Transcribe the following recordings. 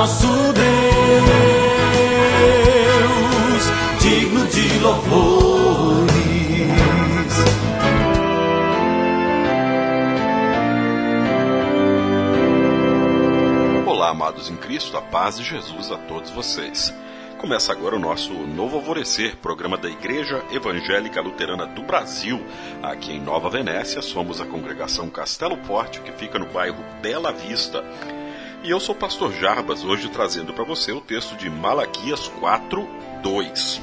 nosso Deus, digno de louvores. Olá, amados em Cristo, a paz de Jesus a todos vocês. Começa agora o nosso Novo Alvorecer, programa da Igreja Evangélica Luterana do Brasil. Aqui em Nova Venécia, somos a congregação Castelo Forte, que fica no bairro Bela Vista. E eu sou o pastor Jarbas, hoje trazendo para você o texto de Malaquias 4, 2.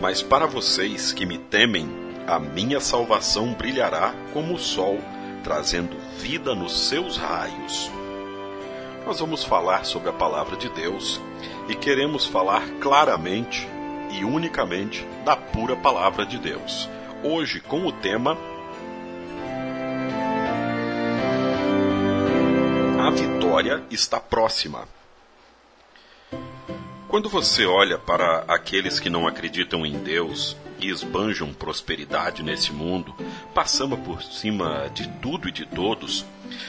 Mas para vocês que me temem, a minha salvação brilhará como o sol, trazendo vida nos seus raios. Nós vamos falar sobre a palavra de Deus e queremos falar claramente e unicamente da pura palavra de Deus. Hoje, com o tema vitória está próxima. Quando você olha para aqueles que não acreditam em Deus e esbanjam prosperidade nesse mundo, passando por cima de tudo e de todos,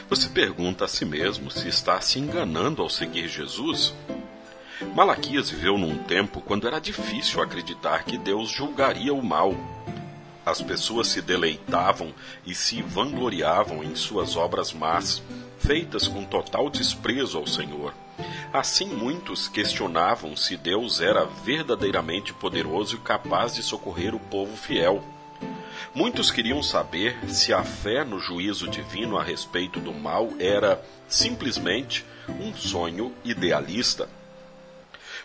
você pergunta a si mesmo se está se enganando ao seguir Jesus? Malaquias viveu num tempo quando era difícil acreditar que Deus julgaria o mal. As pessoas se deleitavam e se vangloriavam em suas obras más, feitas com total desprezo ao Senhor. Assim, muitos questionavam se Deus era verdadeiramente poderoso e capaz de socorrer o povo fiel. Muitos queriam saber se a fé no juízo divino a respeito do mal era simplesmente um sonho idealista.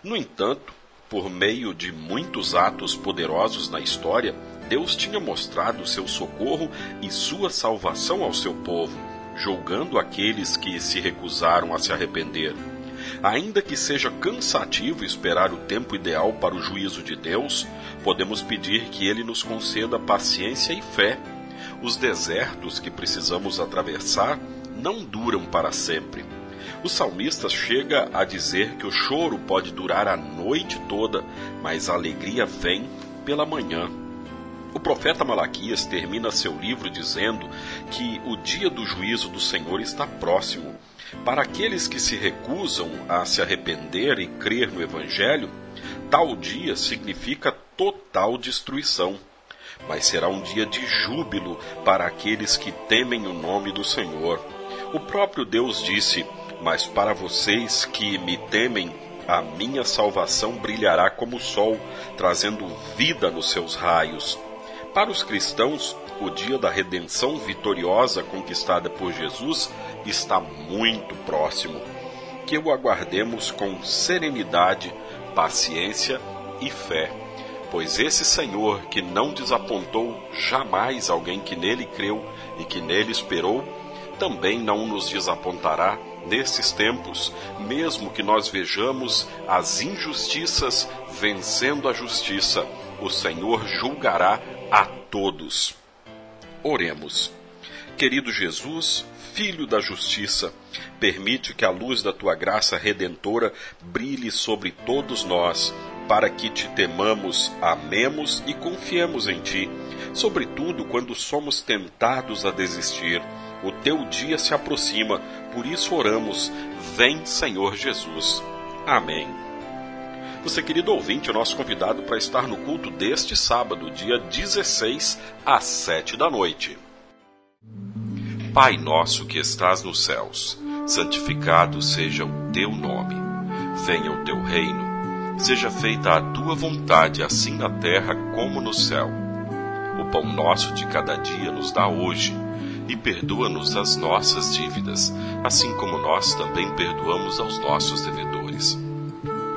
No entanto, por meio de muitos atos poderosos na história, Deus tinha mostrado seu socorro e sua salvação ao seu povo, julgando aqueles que se recusaram a se arrepender. Ainda que seja cansativo esperar o tempo ideal para o juízo de Deus, podemos pedir que Ele nos conceda paciência e fé. Os desertos que precisamos atravessar não duram para sempre. O salmista chega a dizer que o choro pode durar a noite toda, mas a alegria vem pela manhã. O profeta Malaquias termina seu livro dizendo que o dia do juízo do Senhor está próximo. Para aqueles que se recusam a se arrepender e crer no Evangelho, tal dia significa total destruição. Mas será um dia de júbilo para aqueles que temem o nome do Senhor. O próprio Deus disse: mas para vocês que me temem, a minha salvação brilhará como o sol, trazendo vida nos seus raios. Para os cristãos, o dia da redenção vitoriosa conquistada por Jesus está muito próximo. Que o aguardemos com serenidade, paciência e fé. Pois esse Senhor que não desapontou jamais alguém que nele creu e que nele esperou, também não nos desapontará nesses tempos, mesmo que nós vejamos as injustiças vencendo a justiça, o Senhor julgará a todos. Oremos. Querido Jesus, Filho da Justiça, permite que a luz da tua graça redentora brilhe sobre todos nós, para que te temamos, amemos e confiemos em ti, sobretudo quando somos tentados a desistir o teu dia se aproxima, por isso oramos. Vem, Senhor Jesus. Amém. Você, querido ouvinte, é nosso convidado para estar no culto deste sábado, dia 16, às 7 da noite. Pai nosso que estás nos céus, santificado seja o teu nome. Venha o teu reino. Seja feita a tua vontade, assim na terra como no céu. O pão nosso de cada dia nos dá hoje e perdoa-nos as nossas dívidas, assim como nós também perdoamos aos nossos devedores.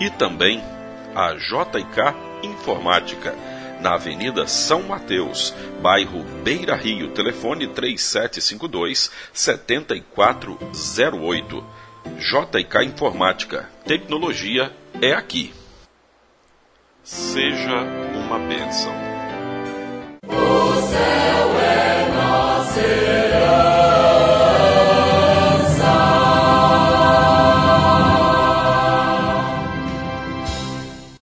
E também a JK Informática, na Avenida São Mateus, bairro Beira Rio. Telefone 3752-7408. JK Informática. Tecnologia é aqui. Seja uma bênção.